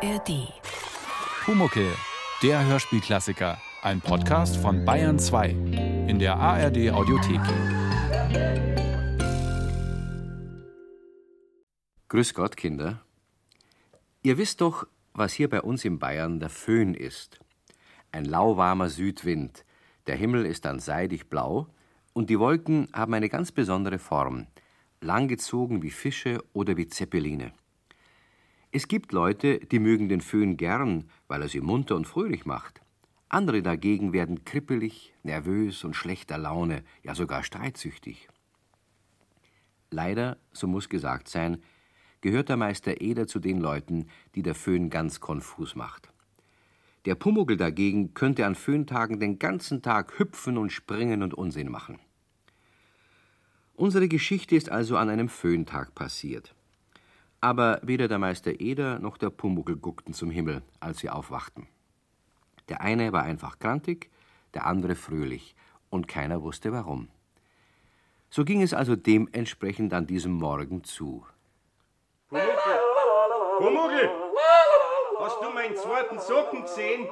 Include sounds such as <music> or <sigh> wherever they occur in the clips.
ARD. Pumuckel, der Hörspielklassiker. Ein Podcast von Bayern 2 in der ARD Audiothek. Grüß Gott, Kinder. Ihr wisst doch, was hier bei uns in Bayern der Föhn ist. Ein lauwarmer Südwind. Der Himmel ist dann seidig blau und die Wolken haben eine ganz besondere Form, langgezogen wie Fische oder wie Zeppeline. Es gibt Leute, die mögen den Föhn gern, weil er sie munter und fröhlich macht. Andere dagegen werden krippelig, nervös und schlechter Laune, ja sogar streitsüchtig. Leider, so muss gesagt sein, gehört der Meister Eder zu den Leuten, die der Föhn ganz konfus macht. Der Pumuckl dagegen könnte an Föhntagen den ganzen Tag hüpfen und springen und Unsinn machen. Unsere Geschichte ist also an einem Föhntag passiert. Aber weder der Meister Eder noch der Pumuckl guckten zum Himmel, als sie aufwachten. Der eine war einfach krantig, der andere fröhlich, und keiner wusste warum. So ging es also dementsprechend an diesem Morgen zu. Pumuckl! Pumuckl! Hast du meinen zweiten Socken gesehen?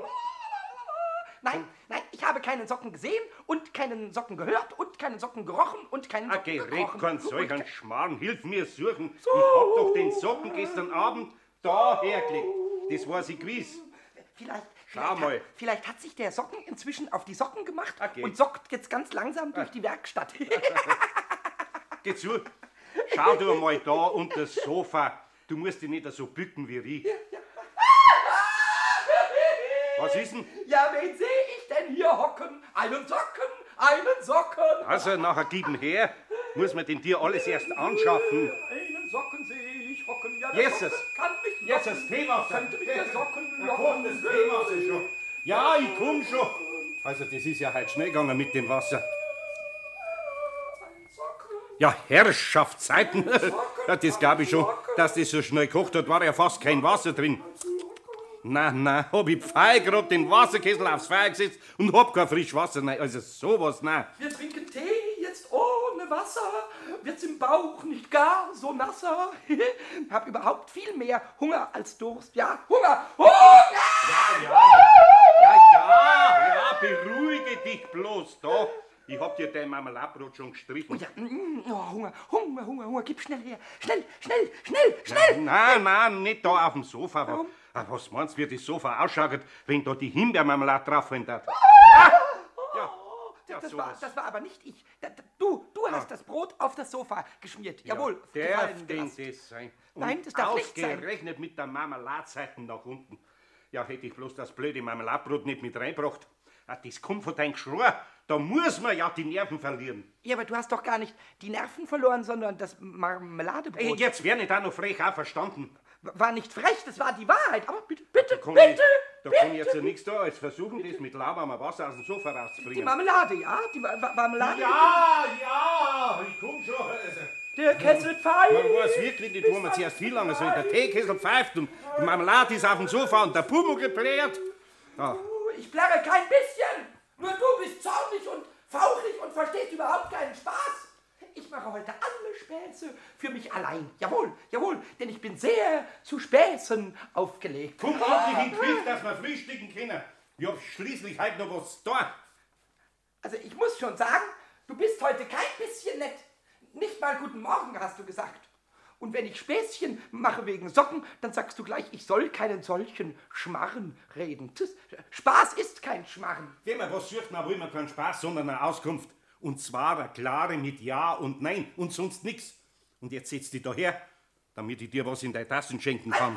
Nein, nein, ich habe keinen Socken gesehen und keinen Socken gehört und keinen Socken gerochen und keinen Socken Okay, red gekrochen. keinen solchen Schmarrn. Hilf mir suchen. Ich hab doch den Socken gestern Abend da hergelegt. Das weiß ich gewiss. Vielleicht, Schau vielleicht, mal. Hat, vielleicht hat sich der Socken inzwischen auf die Socken gemacht Okay. und sockt jetzt ganz langsam durch die Werkstatt. <laughs> Geh zu. Schau du mal da unter das Sofa. Du musst dich nicht so bücken wie ich. Was ist denn? ja, wen sehe ich denn hier hocken? Einen Socken, einen Socken. Also, nachher gib ihn her. Muss man den dir alles erst anschaffen. Einen Socken sehe ich hocken. Ja, Jesus. kann mich locken. Jesus, Teewasser. Könnte mich der Socken Ja, locken. komm, das Teewasser schon. Ja, ich komm schon. Also, das ist ja heute schnell gegangen mit dem Wasser. Ja, Herrschaftszeiten. <laughs> Das glaube ich schon. Dass das so schnell gekocht hat, war ja fast kein Wasser drin. Na, na, hab ich fein grad den Wasserkessel aufs Feuer gesetzt und hab kein frisch Wasser. Nein, also sowas, nein. Wir trinken Tee jetzt ohne Wasser. Wird's im Bauch nicht gar so nasser? <laughs> Hab überhaupt viel mehr Hunger als Durst. Ja, Hunger! Hunger! Ja, ja, ja, beruhige dich bloß da. Ich hab dir dein Marmeladbrot schon gestrichen. Oh ja, mm, oh, Hunger, Hunger, Hunger, Hunger. Gib schnell her. Schnell, schnell, schnell, schnell. Nein, nein, nicht da auf dem Sofa. Warum? Was meinst du, wie das Sofa ausschaut, wenn da die Himbeermarmelade drauf fällt? Ah! Ja, ja, Das war, das war aber nicht ich. Du, du hast das Brot auf das Sofa geschmiert. Jawohl, Darf denn das sein? Nein, das darf nicht sein. Ausgerechnet mit der Marmeladseiten nach unten. Ja, hätte ich bloß das blöde Marmeladbrot nicht mit reingebracht. Ah, Das kommt von deinem Geschrei. Da muss man ja die Nerven verlieren. Ja, aber du hast doch gar nicht die Nerven verloren, sondern das Marmeladebrot. Ey, jetzt werde ich da noch frech auch verstanden. War nicht frech, das war die Wahrheit. Aber bitte, bitte, Da bitte, ich, da bitte. kann ich jetzt ja nichts da als versuchen, das mit lauwarmem Wasser aus dem Sofa Die rauszubringen. Marmelade, ja? Die Wa- Wa- Marmelade. Ja, ja, ich komm schon. Also, Der Kessel pfeift. man weiß wirklich nicht, wo man zuerst viel lange soll. Der Teekessel pfeift und die Marmelade ist auf dem Sofa und der Pumuckl plärt. Ah, Ich plärre kein bisschen. Nur du bist zornig und fauchig und verstehst überhaupt keinen Spaß. Ich mache heute alle Späße für mich allein. Jawohl, jawohl, denn ich bin sehr zu Späßen aufgelegt. Komm endlich in die Küche, dass wir frühstücken können. Ich hab schließlich heute noch was da. Also ich muss schon sagen, du bist heute kein bisschen nett. Nicht mal guten Morgen hast du gesagt. Und wenn ich Späßchen mache wegen Socken, dann sagst du gleich, ich soll keinen solchen Schmarren reden. Spaß ist kein Schmarren. Wenn man was sucht, man will man keinen Spaß, sondern eine Auskunft. Und zwar eine klare mit Ja und Nein und sonst nichts. Und jetzt setz dich da her, damit ich dir was in deine Tassen schenken kann.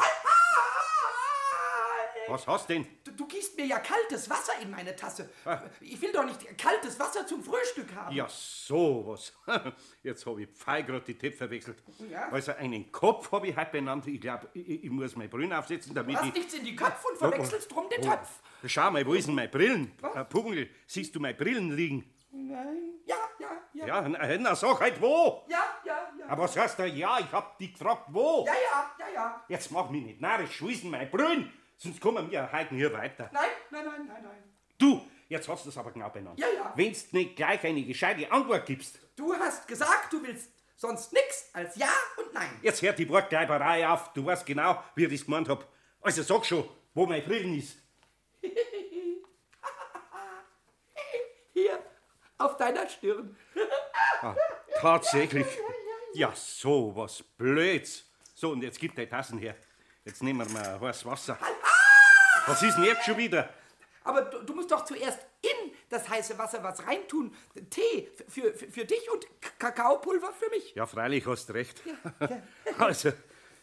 Was hast denn? Du, du gießt mir ja kaltes Wasser in meine Tasse. Ah. Ich will doch nicht kaltes Wasser zum Frühstück haben. Ja, sowas. <laughs> Jetzt habe ich fein grad die Töpfe verwechselt. Ja. Also einen Kopf habe ich heute benannt. Ich glaube, ich, ich muss meine Brillen aufsetzen, Du damit hast ich... nichts in die Köpfe und verwechselst drum den Topf. Schau mal, wo ist denn meine Brillen? Äh, Pugel, siehst du meine Brillen liegen? Nein. Ja, ja, ja. Ja, na, na sag halt wo. Ja, ja, ja. Aber was heißt da? Ja, ich hab dich gefragt, wo? Ja, ja, ja, ja. Jetzt mach mich nicht narrisch, denn meine Brillen? Sonst kommen wir heute hier weiter. Nein, nein, nein, nein, nein. Du, jetzt hast du es aber genau benannt. Ja, ja. Wenn's nicht gleich eine gescheite Antwort gibst, Du hast gesagt, du willst sonst nix als Ja und Nein. jetzt hört die Wortgleiberei auf. Du weißt genau, wie ich das gemeint hab. Also sag schon, wo mein Brillen ist. <laughs> auf deiner Stirn. Tatsächlich. Ja, so was Blöds. So, und jetzt gib die Tassen her. Jetzt nehmen wir mal heißes Wasser. Was ist denn jetzt schon wieder? Aber du, du musst doch zuerst in das heiße Wasser was reintun. Tee für, für, für dich und Kakaopulver für mich. Ja, freilich hast recht. <laughs> Also,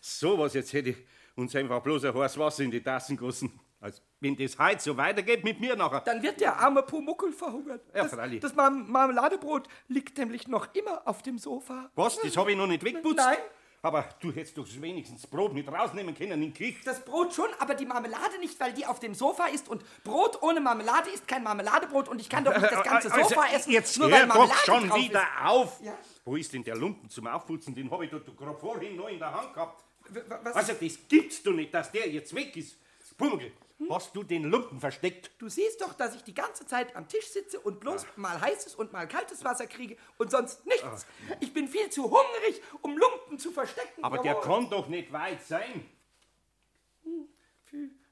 sowas jetzt hätte ich uns einfach bloß ein heißes Wasser in die Tassen gossen. Also, wenn das heute so weitergeht mit mir nachher. Dann wird der arme Pumuckel verhungert. Ja, das, freilich. Das Marm Marmeladebrot liegt nämlich noch immer auf dem Sofa. Was? Das habe ich noch nicht weggeputzt? Nein. Aber du hättest doch wenigstens Brot mit rausnehmen können in die Küche. Das Brot schon, aber die Marmelade nicht, weil die auf dem Sofa ist. Und Brot ohne Marmelade ist kein Marmeladebrot. Und ich kann doch nicht das ganze <laughs> Also, Sofa essen, Jetzt nur hör weil Marmelade doch schon wieder ist. auf. Ja. Wo ist denn der Lumpen zum Aufputzen? Den habe ich doch gerade vorhin noch in der Hand gehabt. W- was- Also, das gibt's doch nicht, dass der jetzt weg ist. Pummel, hast du den Lumpen versteckt? Du siehst doch, dass ich die ganze Zeit am Tisch sitze und bloß mal heißes und mal kaltes Wasser kriege und sonst nichts. Ich bin viel zu hungrig, um Lumpen zu verstecken. Aber der Jawohl. kann doch nicht weit sein.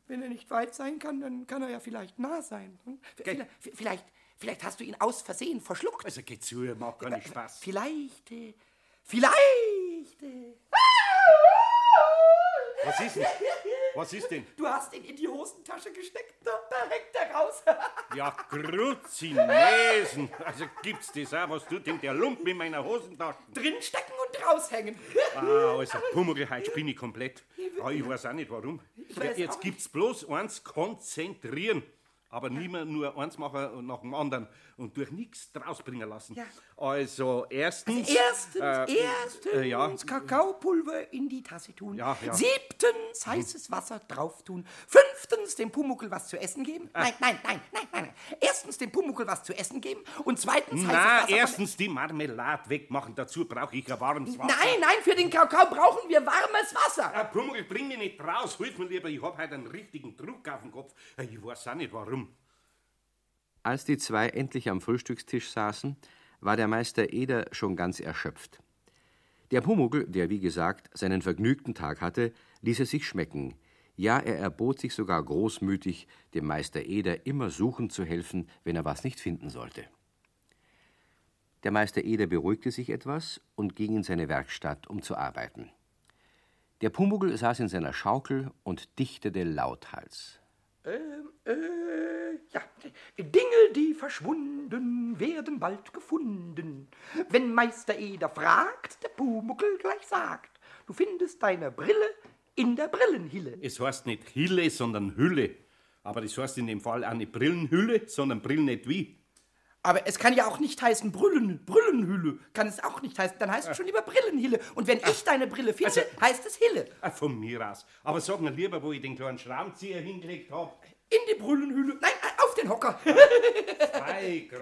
Wenn er nicht weit sein kann, dann kann er ja vielleicht nah sein. hm? Vielleicht, vielleicht, vielleicht hast du ihn aus Versehen verschluckt. Also, geh zu, macht gar nicht Spaß. Vielleicht, äh, vielleicht. äh, Was ist denn? Was ist denn? Du hast ihn in die Hosentasche gesteckt, da, da hängt er raus. <laughs> Ja, Gruzinesen. Also, gibt's das auch? Was tut denn der Lumpen in meiner Hosentasche? Drinstecken und raushängen. Ah, also Pummel, heute bin ich komplett. Ah, ich weiß auch nicht warum. weiß Jetzt auch gibt's bloß eins, konzentrieren. Aber nie mehr nur eins machen nach dem anderen und durch nichts draus bringen lassen. Ja. Also, erstens. Erstens, äh, erstens äh, ja. Kakaopulver in die Tasse tun. Ja, ja. Siebtens heißes Wasser drauf tun. Fünftens dem Pumuckel was zu essen geben. Ah. Nein, nein, nein, nein, nein. Erstens dem Pumuckel was zu essen geben und zweitens heißes Na, Wasser. von- erstens die Marmelade wegmachen. Dazu brauche ich ein warmes Wasser. Nein, nein, für den Kakao brauchen wir warmes Wasser. Ah, Pummel, bring mich nicht raus. Hilf mir lieber, ich hab heute einen richtigen Druck auf dem Kopf. Äh, Ich weiß auch nicht warum. Als die zwei endlich am Frühstückstisch saßen, war der Meister Eder schon ganz erschöpft. Der Pumuckl, der wie gesagt seinen vergnügten Tag hatte, ließ es sich schmecken. Ja, er erbot sich sogar großmütig, dem Meister Eder immer suchen zu helfen, wenn er was nicht finden sollte. Der Meister Eder beruhigte sich etwas und ging in seine Werkstatt, um zu arbeiten. Der Pumuckl saß in seiner Schaukel und dichtete lauthals. Ähm, äh, ja. Dinge, die verschwunden, werden bald gefunden. Wenn Meister Eder fragt, der Pumuckel gleich sagt, du findest deine Brille in der Brillenhille. Es heißt nicht Hille, sondern Hülle. Aber das heißt in dem Fall auch nicht Brillenhülle, sondern Brillenetui. Aber es kann ja auch nicht heißen Brillen, Brillenhülle. Kann es auch nicht heißen. Dann heißt es schon lieber Brillenhille. Und wenn ich deine Brille finde, Also- heißt es Hille. Ah, von mir aus. Aber sag mir lieber, wo ich den kleinen Schraubenzieher hingelegt hab. In die Brillenhülle. Nein, äh, auf den Hocker. Ei, Gott.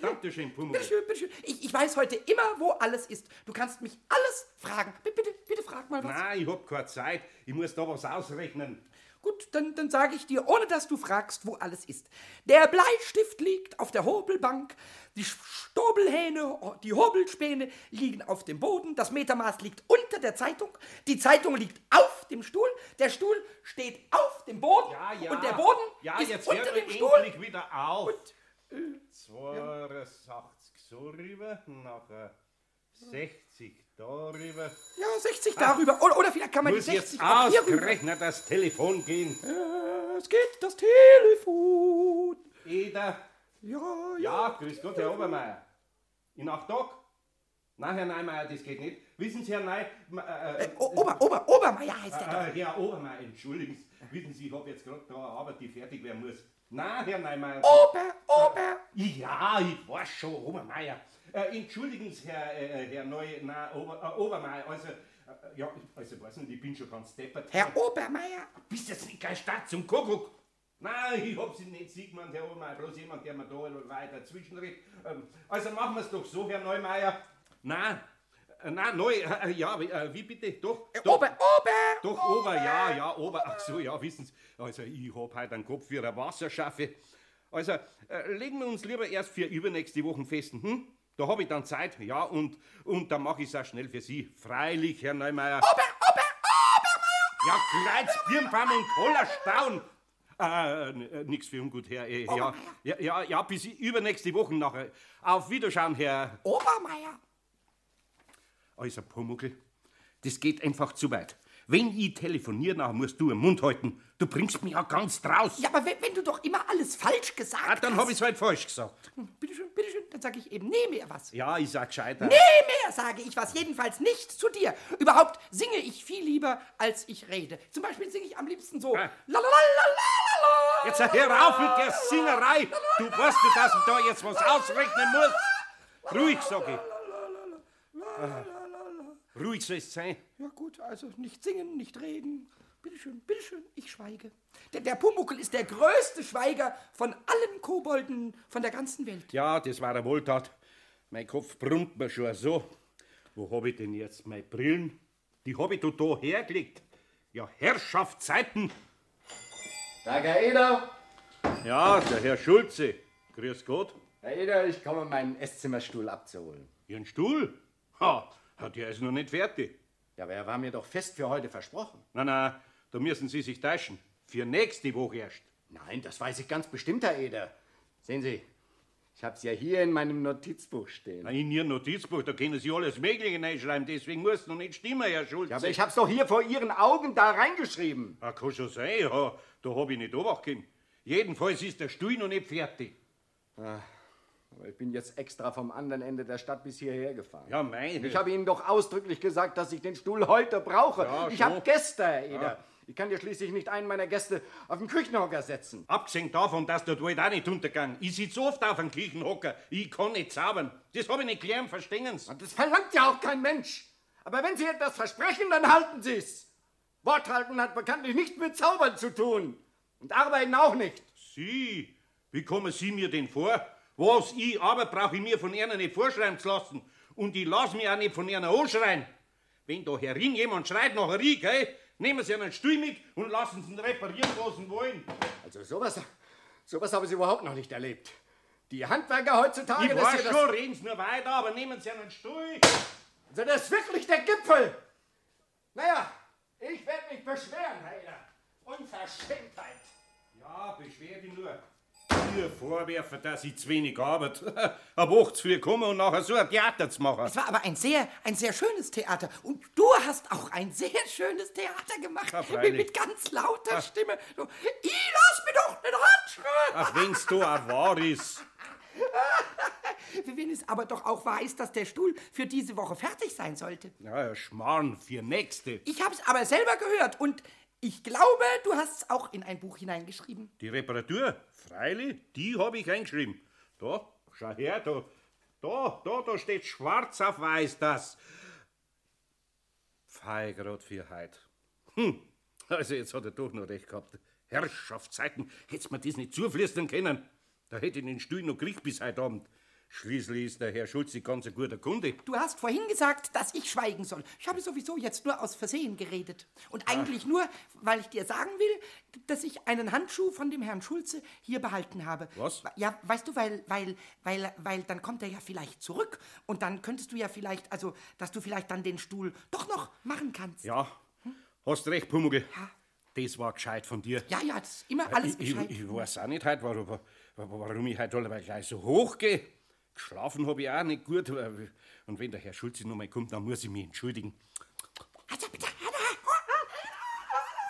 Dankeschön, Pummel. Bitteschön, bitteschön. Ich, ich weiß heute immer, wo alles ist. Du kannst mich alles fragen. Bitte, bitte, bitte frag mal was. Nein, ich hab keine Zeit. Ich muss da was ausrechnen. Gut, dann, dann sage ich dir, ohne dass du fragst, wo alles ist. Der Bleistift liegt auf der Hobelbank, die Stobelhähne, die Hobelspäne liegen auf dem Boden, das Metermaß liegt unter der Zeitung, die Zeitung liegt auf dem Stuhl, der Stuhl steht auf dem Boden Ja, ja. und der Boden ja, ist jetzt unter dem Stuhl. wieder auf. Und, äh, 82 so rüber, nachher 60 da rüber. ja, 60 darüber. Oder, oder vielleicht kann man die 60 jetzt auch hier das Telefon gehen. Es geht das Telefon. Eder. Ja, ja. Ja, grüß Gott, Herr Obermeier. In acht Tagen? Nein, Herr Neumeier, das geht nicht. Wissen Sie, Herr Ney... Äh, äh, O- Ober, Ober, Obermeier heißt der doch. äh, Herr Obermeier, entschuldigen Sie. Wissen Sie, ich habe jetzt gerade da eine Arbeit, die fertig werden muss. Nein, Herr Neumeier. Ober, Ober. Ja, ich weiß schon, Obermeier. Äh, entschuldigen Sie, Herr, äh, Herr Neu... Nein, Ober, äh, Obermeier, also... Äh, ja, also weiß nicht, ich bin schon ganz deppert. Herr Obermeier. Bist jetzt nicht kein Stadt zum Kuckuck? Nein, ich hab sie nicht Siegmann, Herr Obermeier, bloß jemand, der mir da weiter zwischenredet. Ähm, also machen wir es doch so, Herr Neumeier. Nein, äh, nein, Neu, äh, ja, wie, äh, bitte? Doch, doch, Ober, Ober. doch, Ober, ja, ja, Ober. Ach so, ja, wissen Sie, also ich hab heute einen Kopf für eine Wasserschaffe. Also, äh, legen wir uns lieber erst für übernächste Wochen fest, hm? Da hab ich dann Zeit, ja, und, und dann mache ich es auch schnell für Sie. Freilich, Herr Neumeier. Ober, Ober, Obermeier, Ja, Kreuz, Birnbaum und Hollerstaun. Äh, äh, nix für ungut, Herr. Äh, ja, ja, ja, ja, bis übernächste Woche nachher. Auf Wiederschauen, Herr. Obermeier. Also, Pumuckl, das geht einfach zu weit. Wenn ich telefoniere, nachher musst du den Mund halten. Du bringst mich ja ganz draus. Ja, aber wenn, wenn du doch immer alles falsch gesagt Ah, dann hast. hab ich's halt falsch gesagt. Hm, Bitteschön, bitteschön, dann sage ich eben, nee mehr was. Ja, ich sag gescheiter. Nee mehr sage ich was, jedenfalls nicht zu dir. Überhaupt singe ich viel lieber, als ich rede. Zum Beispiel singe ich am liebsten so. Ah. Jetzt hör auf mit der Singerei. Du weißt, dass ich da jetzt was ausrechnen muss. Ruhig, sag ich. Ah, Ruhig soll es sein. Ja gut, also nicht singen, nicht reden. Bitteschön, bitteschön, ich schweige. Denn der Pumuckel ist der größte Schweiger von allen Kobolden von der ganzen Welt. Ja, das war eine Wohltat. Mein Kopf brummt mir schon so. Wo hab ich denn jetzt meine Brillen? Die hab ich da, da hergelegt. Ja, Herrschaftszeiten. Tag, Herr Eder. Ja, der Herr Schulze. Grüß Gott. Herr Eder, ich komme, meinen Esszimmerstuhl abzuholen. Ihren Stuhl? Ha, der ist noch nicht fertig. Ja, aber er war mir doch fest für heute versprochen. Na, na, da müssen Sie sich täuschen. Für nächste Woche erst. Nein, das weiß ich ganz bestimmt, Herr Eder. Sehen Sie, ich hab's ja hier in meinem Notizbuch stehen. Na, in Ihr Notizbuch, da können Sie alles Mögliche reinschreiben, deswegen muss es noch nicht stimmen, Herr Schulze. Ja, aber ich hab's doch hier vor Ihren Augen da reingeschrieben. Ah, kann schon sein, ja. Da hab ich nicht obacht können. Jedenfalls ist der Stuhl noch nicht fertig. Aber ich bin jetzt extra vom anderen Ende der Stadt bis hierher gefahren. Ja, meine. Ich habe Ihnen doch ausdrücklich gesagt, dass ich den Stuhl heute brauche. Ja, ich habe Gäste, Herr Eder. Ich kann ja schließlich nicht einen meiner Gäste auf den Küchenhocker setzen. Abgesehen davon, dass dort halt auch nicht untergegangen. Ich sitze oft auf einem Kirchenhocker. Ich kann nicht zaubern. Das hab ich nicht gelernt, verstehen Sie? Und das verlangt ja auch kein Mensch. Aber wenn Sie etwas versprechen, dann halten Sie es. Wort halten hat bekanntlich nichts mit Zaubern zu tun. Und arbeiten auch nicht. Sie? Wie kommen Sie mir denn vor? Was ich aber brauche ich mir von einer nicht vorschreiben zu lassen. Und ich lasse mich auch nicht von einer anschreien. Wenn da herin jemand schreit nach Rie, gell, nehmen Sie einen Stuhl mit und lassen Sie ihn reparieren, was Sie wollen. Also sowas, sowas habe ich überhaupt noch nicht erlebt. Die Handwerker heutzutage, Ich das weiß schon, das, reden Sie nur weiter, aber nehmen Sie einen Stuhl. also das ist wirklich der Gipfel. Naja, ich werde mich beschweren, Herr Eder. Unverschämtheit. Ja, beschwer dich nur. Mir vorwerfen, dass ich zu wenig arbeite. <laughs> Ab 8 zu früh kommen und nachher so ein Theater zu machen. Es war aber ein sehr, ein sehr schönes Theater. Und du hast auch ein sehr schönes Theater gemacht. Ja, mit, mit ganz lauter Stimme. So, ich lass mir doch nicht anschreien. Ach, wenn's da auch wahr ist. <laughs> Wenn es aber doch auch wahr ist, dass der Stuhl für diese Woche fertig sein sollte. Ja, Schmarrn für Nächste. Ich hab's aber selber gehört und ich glaube, du hast es auch in ein Buch hineingeschrieben. Die Reparatur, freilich, die habe ich eingeschrieben. Da, schau her, da, da, da, da steht schwarz auf weiß das. Fei für heut. Hm, also jetzt hat er doch noch recht gehabt. Herrschaftszeiten, hätt's mir das nicht zuflüstern können. Da hätte ich den Stuhl noch gekriegt bis heute Abend. Schließlich ist der Herr Schulze ganz ein guter Kunde. Du hast vorhin gesagt, dass ich schweigen soll. Ich habe sowieso jetzt nur aus Versehen geredet. Und eigentlich nur, weil ich dir sagen will, dass ich einen Handschuh von dem Herrn Schulze hier behalten habe. Was? Ja, weißt du, weil, weil, weil, weil dann kommt er ja vielleicht zurück und dann könntest du ja vielleicht, also, dass du vielleicht dann den Stuhl doch noch machen kannst. Ja, hast recht, Pumuckl. Das war gescheit von dir. Ja, ja, das ist immer alles ich, ich, ich weiß auch nicht heute, warum, warum ich heute alle gleich so hoch gehe. Geschlafen habe ich auch nicht gut. Und wenn der Herr Schulze noch mal kommt, dann muss ich mich entschuldigen. Also bitte,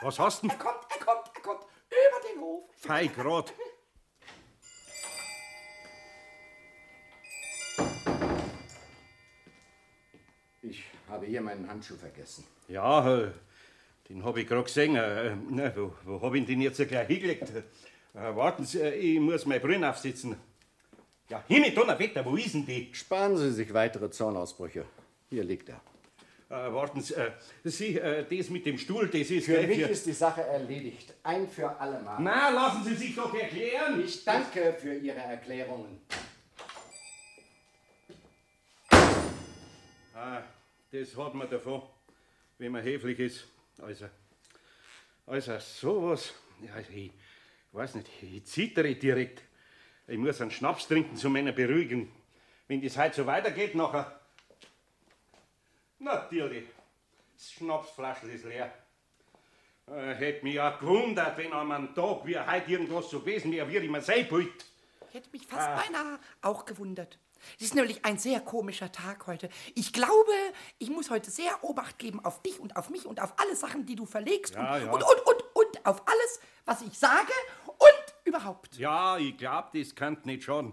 Was hast du denn? er kommt, er kommt, er kommt über den Hof. Fei grad. Ich habe hier meinen Handschuh vergessen. Ja, äh, den habe ich gerade gesehen. Äh, na, wo wo habe ich den jetzt gleich hingelegt? Äh, warten Sie, äh, ich muss meine Brille aufsetzen. Ja, Himmel, Donnerwetter, wo ist denn die? Sparen Sie sich weitere Zornausbrüche. Hier liegt er. Äh, warten Sie, äh, Sie, äh, das mit dem Stuhl, das ist Für mich für- ist die Sache erledigt. Ein für alle Mal. Na, lassen Sie sich doch erklären. Ich danke für Ihre Erklärungen. Ah, das hat man davon, wenn man höflich ist. Also, also sowas. Ja, ich weiß nicht, ich zittere direkt. Ich muss einen Schnaps trinken zu meiner Beruhigung. Wenn das heute so weitergeht, nachher. Natürlich, das Schnapsflaschel ist leer. Äh, hätte mich ja gewundert, wenn an einem Tag wie heute irgendwas so gewesen wäre, wie ich mir sein wollte. Hätte mich fast beinahe auch gewundert. Es ist nämlich ein sehr komischer Tag heute. Ich glaube, ich muss heute sehr Obacht geben auf dich und auf mich und auf alle Sachen, die du verlegst Ja, und, ja. und, und, und, und auf alles, was ich sage überhaupt. Ja, ich glaub, das kann nicht schaden.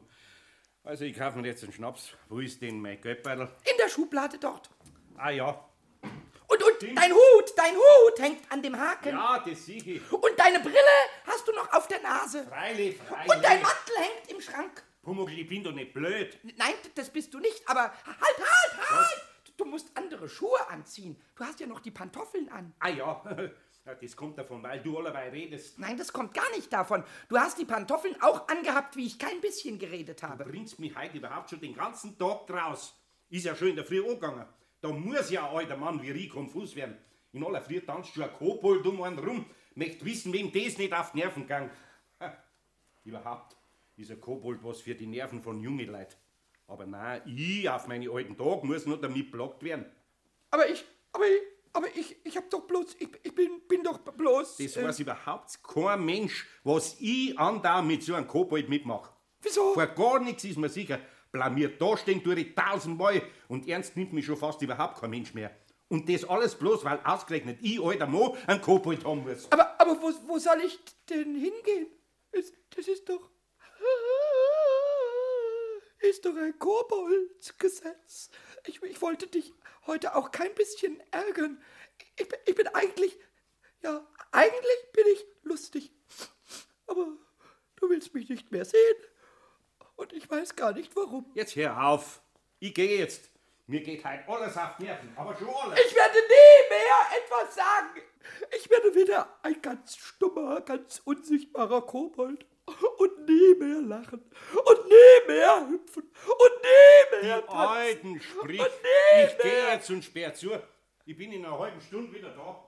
Also, ich kaufe mir jetzt einen Schnaps. Wo ist denn mein Geldbeutel? In der Schublade dort. Ah ja. Und, und dein Hut, dein Hut hängt an dem Haken. Ja, das sehe ich. Und deine Brille hast du noch auf der Nase. Freilich, freilich. Und dein Mantel hängt im Schrank. Pummugel, ich bin doch nicht blöd. Nein, das bist du nicht, aber halt, halt, halt! Du musst andere Schuhe anziehen. Du hast ja noch die Pantoffeln an. Ah ja. <laughs> ja, das kommt davon, weil du allerweil redest. Nein, das kommt gar nicht davon. Du hast die Pantoffeln auch angehabt, wie ich kein bisschen geredet habe. Bringst mich heute überhaupt schon den ganzen Tag draus. Ist ja schon in der Früh angegangen. Da muss ja ein alter Mann wie ich konfus werden. In aller Früh tanzt schon ein Kobold um einen rum. Möcht wissen, wem das nicht auf die Nerven gang. Ha, Überhaupt ist ein Kobold was für die Nerven von jungen Leuten. Aber nein, ich auf meine alten Tage muss nur damit blockt werden. Aber ich, aber ich, aber ich, ich hab doch bloß, ich, ich bin doch bloß. Das äh, weiß überhaupt kein Mensch, was ich andauernd mit so einem Kobold mitmache. Wieso? Vor gar nichts ist mir sicher. Blamiert da stehen tue ich tausendmal und ernst nimmt mich schon fast überhaupt kein Mensch mehr. Und das alles bloß, weil ausgerechnet ich, alter Mo, einen Kobold haben muss. Aber, aber wo, wo soll ich denn hingehen? Es, das ist doch. Ist doch ein Koboldsgesetz. Ich, ich wollte dich heute auch kein bisschen ärgern. Ich, ich bin eigentlich. Ja, eigentlich bin ich lustig. Aber du willst mich nicht mehr sehen. Und ich weiß gar nicht warum. Jetzt hör auf. Ich gehe jetzt. Mir geht halt alles auf Nerven, aber schon alles. Ich werde nie mehr etwas sagen. Ich werde wieder ein ganz stummer, ganz unsichtbarer Kobold. Und nie mehr lachen. Und nie mehr hüpfen. Und nie mehr Die tanzen. Alten sprich. Ich gehe jetzt und sperr zu. Ich bin in einer halben Stunde wieder da.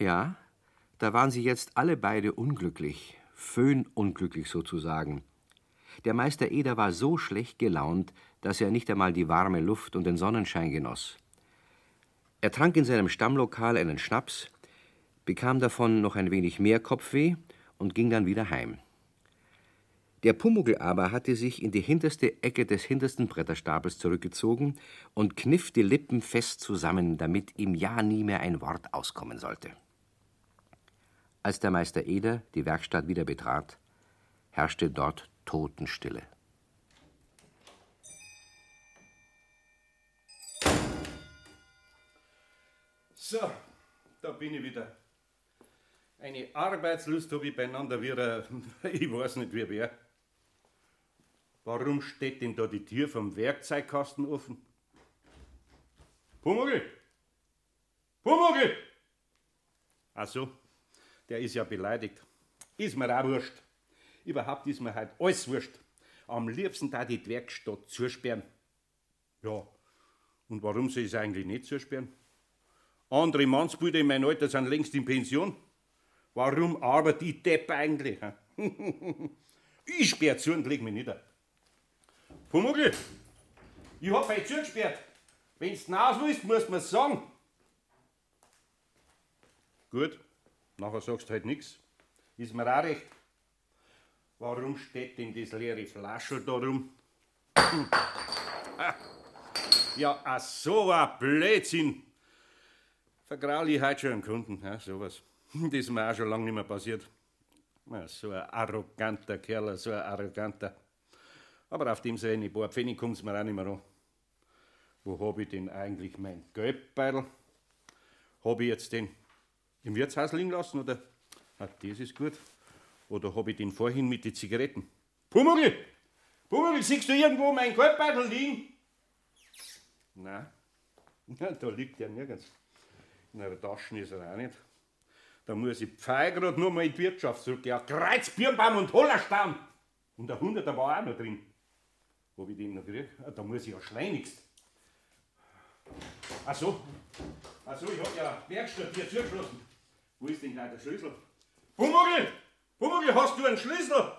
Ja, da waren sie jetzt alle beide unglücklich, föhnunglücklich sozusagen. Der Meister Eder war so schlecht gelaunt, dass er nicht einmal die warme Luft und den Sonnenschein genoss. Er trank in seinem Stammlokal einen Schnaps, bekam davon noch ein wenig mehr Kopfweh und ging dann wieder heim. Der Pumuckl aber hatte sich in die hinterste Ecke des hintersten Bretterstapels zurückgezogen und kniff die Lippen fest zusammen, damit ihm ja nie mehr ein Wort auskommen sollte. Als der Meister Eder die Werkstatt wieder betrat, herrschte dort Totenstille. So, da bin ich wieder. Eine Arbeitslust habe ich beieinander wie ein, <laughs> ich weiß nicht wie wer. Warum steht denn da die Tür vom Werkzeugkasten offen? Pumuckl! Pumuckl! Ach so, der ist ja beleidigt. Ist mir auch wurscht. Überhaupt ist mir halt alles wurscht. Am liebsten da die Werkstatt zusperren. Ja, und warum soll ich es eigentlich nicht zusperren? Andere Mannsbrüder in meinem Alter sind längst in Pension. Warum arbeite ich Depp eigentlich? <laughs> ich sperr zu und leg mich nieder. Pumuckl, ich hab euch zugesperrt. Wenn's hinaus willst, musst mir's sagen. Gut, nachher sagst du halt nix. Ist mir auch recht. Warum steht denn das leere Flaschel da rum? <coughs> Ja, ach so ein Blödsinn. Vergraul ich heute schon einen Kunden, ja, sowas. <laughs> Das ist mir auch schon lange nicht mehr passiert. Ja, so ein arroganter Kerl, so ein arroganter. Aber auf dem seine paar Pfennig kommt's mir auch nicht mehr an. Wo hab ich denn eigentlich mein Geldbeutel? Hab ich jetzt den im Wirtshaus liegen lassen, oder? Ah, das ist gut. Oder hab ich den vorhin mit den Zigaretten? Pumuckl! Pumuckl, siehst du irgendwo mein Geldbeutel liegen? Nein. <laughs> Ja, da liegt er nirgends. In einer Tasche ist er auch nicht. Da muss ich Pfeil grad nur mal in die Wirtschaft zurück. Ja, Kreuz, Birnbaum und Hollerstamm. Und der Hunderter war auch noch drin. Wo ich den noch krieg? Ah, Da muss ich ja schleunigst. Ach so. Ach so, ich hab ja Werkstatt hier zugeschlossen. Wo ist denn gleich der Schlüssel? Pumuckl! Pumuckl, hast du einen Schlüssel?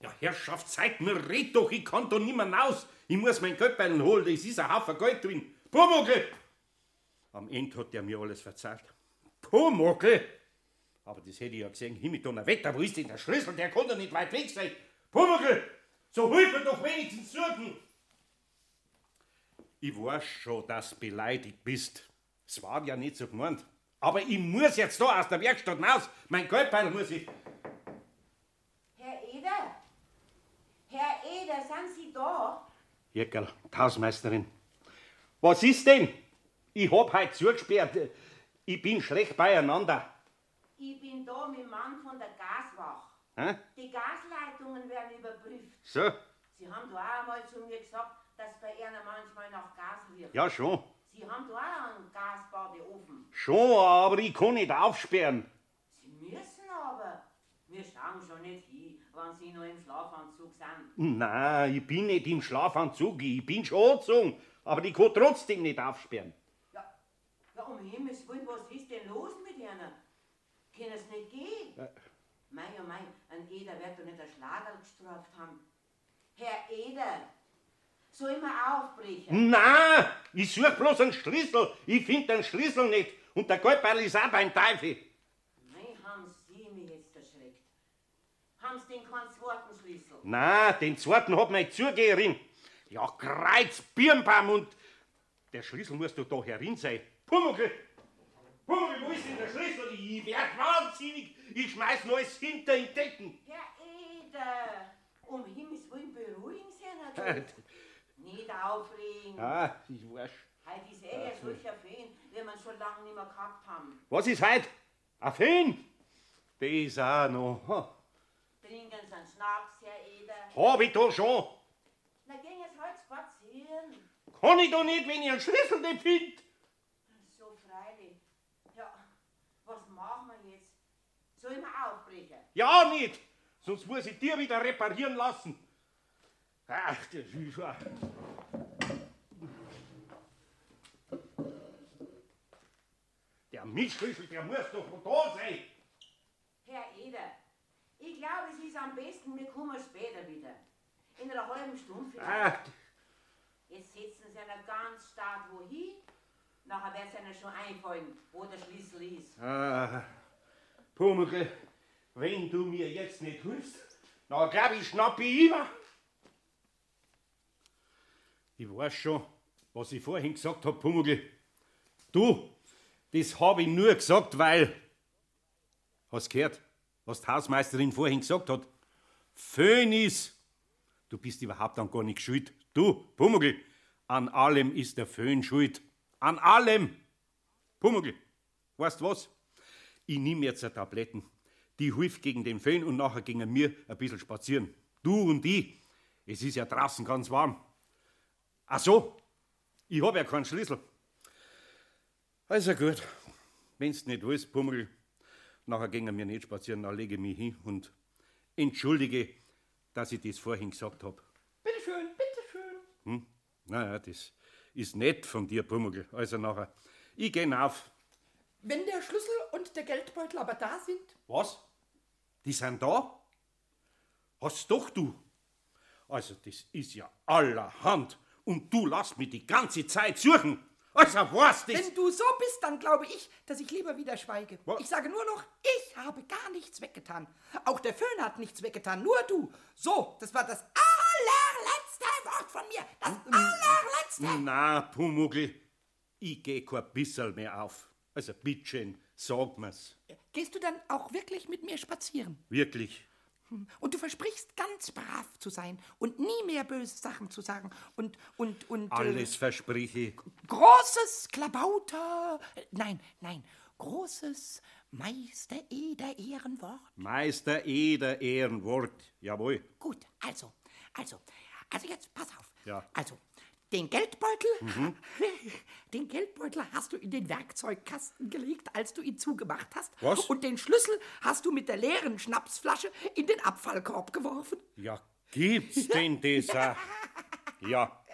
Ja, Herrschaft, seid mir red doch, ich kann da nimmer raus. Ich muss mein Geldbein holen, da ist ein Haufen Geld drin. Pumuckl! Am Ende hat der mir alles verzeiht. Pumuckl! Aber das hätte ich ja gesehen. Himmel Donnerwetter, wo ist denn der Schlüssel? Der kann doch nicht weit weg sein. Pumuckl! So hilf mir doch wenigstens suchen! Ich weiß schon, dass du beleidigt bist. Es war ja nicht so gemeint. Aber ich muss jetzt da aus der Werkstatt raus. Mein Geldbein muss ich. Herr Eder? Herr Eder, sind Sie da? Jäckerl, Hausmeisterin. Was ist denn? Ich hab heut zugesperrt. Ich bin schlecht beieinander. Ich bin da mit dem Mann von der Gaswach. Hä? Die Gasleitungen werden überprüft. So? Sie haben da auch einmal zu mir gesagt, dass bei Ihnen manchmal nach Gas riecht. Ja, schon. Sie haben da auch einen Gasbadeofen. Schon, aber ich kann nicht aufsperren. Sie müssen aber. Wir schauen schon nicht hin, wenn Sie noch im Schlafanzug sind. Nein, ich bin nicht im Schlafanzug. Ich bin schon angezogen. Aber ich kann trotzdem nicht aufsperren. Ja, ja, um Himmels Willen, was ist denn los mit Ihnen? Können es nicht gehen? Mei, oh mei, ein Eder wird doch nicht ein Schlager gestraft haben. Herr Eder, soll man aufbrechen? Nein, ich suche bloß einen Schlüssel. Ich finde den Schlüssel nicht. Und der Geldbeil ist auch beim Teufel. Mei, haben Sie mich jetzt erschreckt. Haben Sie den keinen zweiten Schlüssel? Nein, den zweiten hat meine Zugeherin. Ja, Kreuz, Birnbaum und... Der Schlüssel muss doch da herin sein. Pumuckl! Pumuckl, wo ist denn der Schlüssel? Ich werd wahnsinnig. Ich schmeiß nur alles hinter in Decken. Herr Eder, um Himmels Willen beruhigen Sie doch. <laughs> Nicht aufregen. Ah, ich weiß. Heute ist eh ja solcher Fan, wie wir schon lange nicht mehr gehabt haben. Was ist heute? Ein Föhn? Das auch noch. Trinken Sie einen Schnaps, Herr Eder. Hab ich da schon. Na, gehen jetzt halt spazieren. Kann ich doch nicht, wenn ich einen Schlüssel nicht finde. So freilich. Ja, was machen wir jetzt? Sollen wir aufbrechen? Ja, nicht. Sonst muss ich dir wieder reparieren lassen. Ach, das ist ja... Der muss doch da sein. Herr Eder, ich glaube, es ist am besten, wir kommen später wieder. In einer halben Stunde vielleicht. Ach, Jetzt setzen Sie einer ganz stark wohin. Nachher wird es Ihnen schon einfallen, wo der Schlüssel ist. ah, Pumuckl, wenn du mir jetzt nicht hilfst, dann glaub ich, schnapp ich immer. Ich weiß schon, was ich vorhin gesagt hab, Pumuckl. Du, das hab ich nur gesagt, weil... Hast gehört, was die Hausmeisterin vorhin gesagt hat? Phönis! Du bist überhaupt an gar nicht schuld. Du, Pumuckl, an allem ist der Föhn schuld. An allem! Pumuckl, weißt was? Ich nehm jetzt eine Tabletten. Die hilft gegen den Föhn und nachher gingen wir ein bisschen spazieren. Du und ich. Es ist ja draußen ganz warm. Ach so, ich hab ja keinen Schlüssel. Also gut, wenn's nicht willst, Pummel, nachher gingen wir nicht spazieren, dann lege ich mich hin und entschuldige, dass ich das vorhin gesagt hab. Bitte schön, bitte schön. Naja, das ist nett von dir, Pummel. Also nachher, ich geh auf. Wenn der Schlüssel und der Geldbeutel aber da sind, Was? Die sind da? Hast doch du. Also, das ist ja allerhand. Und du lässt mich die ganze Zeit suchen. Also, was das? wenn du so bist, dann glaube ich, dass ich lieber wieder schweige. Was? Ich sage nur noch, ich habe gar nichts weggetan. Auch der Föhn hat nichts weggetan, nur du. So, das war das allerletzte Wort von mir. Das allerletzte. Na, Pumuckl, ich geh kein bissel mehr auf. Also, bitteschön, sag mir's. Gehst du dann auch wirklich mit mir spazieren? Wirklich. Und du versprichst ganz brav zu sein und nie mehr böse Sachen zu sagen und und und Alles versprich ich. Äh, großes Klabauter. äh, Nein, nein, großes Meister Eder Ehrenwort. Meister Eder Ehrenwort. Jawohl. Gut, also, also, also jetzt pass auf. Ja. Also, den Geldbeutel, <laughs> den Geldbeutel hast du in den Werkzeugkasten gelegt, als du ihn zugemacht hast. Was? Und den Schlüssel hast du mit der leeren Schnapsflasche in den Abfallkorb geworfen. Ja, gibt's denn auch? Ja,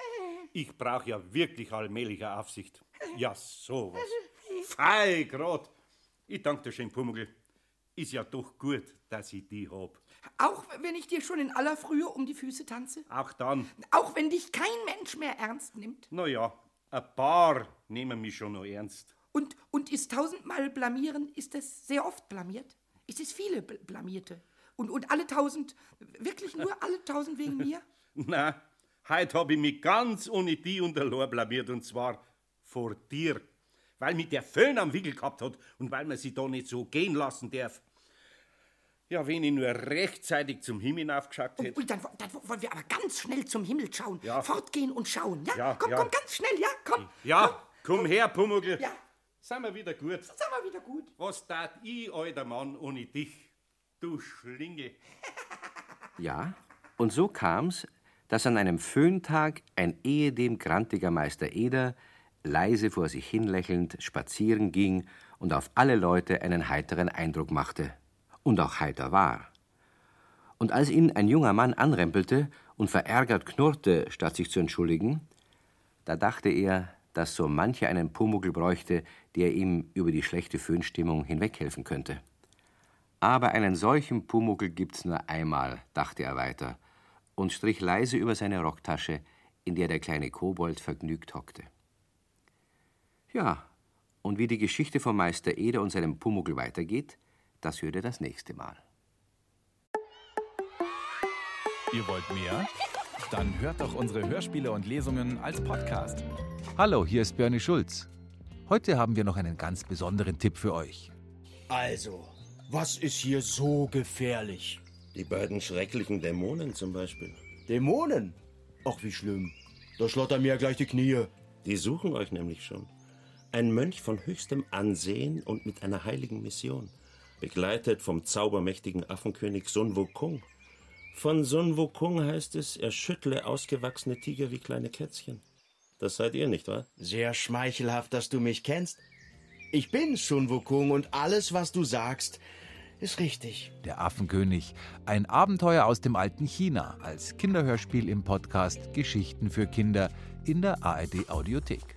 ich brauch ja wirklich allmähliche Aufsicht. Ja, sowas. Fei grad. Ich danke dir schön, Pumuckl. Ist ja doch gut, dass ich die hab. Auch wenn ich dir schon in aller Frühe um die Füße tanze? Auch dann. Auch wenn dich kein Mensch mehr ernst nimmt? Na ja, ein paar nehmen mich schon noch ernst. Und, und ist tausendmal blamieren, ist es sehr oft blamiert? Ist es viele Bl Blamierte? Und, und alle tausend, wirklich nur <laughs> alle tausend wegen mir? Na, heute hab ich mich ganz ohne die und der Lor blamiert und zwar vor dir. Weil mich der Föhn am Wickel gehabt hat und weil man sie da nicht so gehen lassen darf. Ja, wenn ich nur rechtzeitig zum Himmel aufgeschaut hätte. Und dann, dann wollen wir aber ganz schnell zum Himmel schauen. Ja. Fortgehen und schauen, ja? Ja, komm, ja. komm, ganz schnell, ja, komm. Ja, komm her, Pumuckl. Ja, Sind wir wieder gut. sag mal wieder gut. Was tat ich, alter Mann, ohne dich? Du Schlinge. <laughs> Ja, und so kam's, dass an einem Föhntag ein ehedem grantiger Meister Eder leise vor sich hinlächelnd spazieren ging und auf alle Leute einen heiteren Eindruck machte. Und auch heiter war. Und als ihn ein junger Mann anrempelte und verärgert knurrte, statt sich zu entschuldigen, da dachte er, dass so mancher einen Pumuckl bräuchte, der ihm über die schlechte Föhnstimmung hinweghelfen könnte. Aber einen solchen Pumuckl gibt's nur einmal, dachte er weiter und strich leise über seine Rocktasche, in der der kleine Kobold vergnügt hockte. Ja, und wie die Geschichte vom Meister Eder und seinem Pumuckl weitergeht, das hört ihr das nächste Mal. Ihr wollt mehr? Dann hört doch unsere Hörspiele und Lesungen als Podcast. Hallo, hier ist Bernie Schulz. Heute haben wir noch einen ganz besonderen Tipp für euch. Also, was ist hier so gefährlich? Die beiden schrecklichen Dämonen zum Beispiel. Dämonen? Ach, wie schlimm. Da schlottern mir ja gleich die Knie. Die suchen euch nämlich schon. Ein Mönch von höchstem Ansehen und mit einer heiligen Mission. Begleitet vom zaubermächtigen Affenkönig Sun Wukong. Von Sun Wukong heißt es, er schüttle ausgewachsene Tiger wie kleine Kätzchen. Das seid ihr, nicht wahr? Sehr schmeichelhaft, dass du mich kennst. Ich bin Sun Wukong und alles, was du sagst, ist richtig. Der Affenkönig, ein Abenteuer aus dem alten China als Kinderhörspiel im Podcast Geschichten für Kinder in der ARD Audiothek.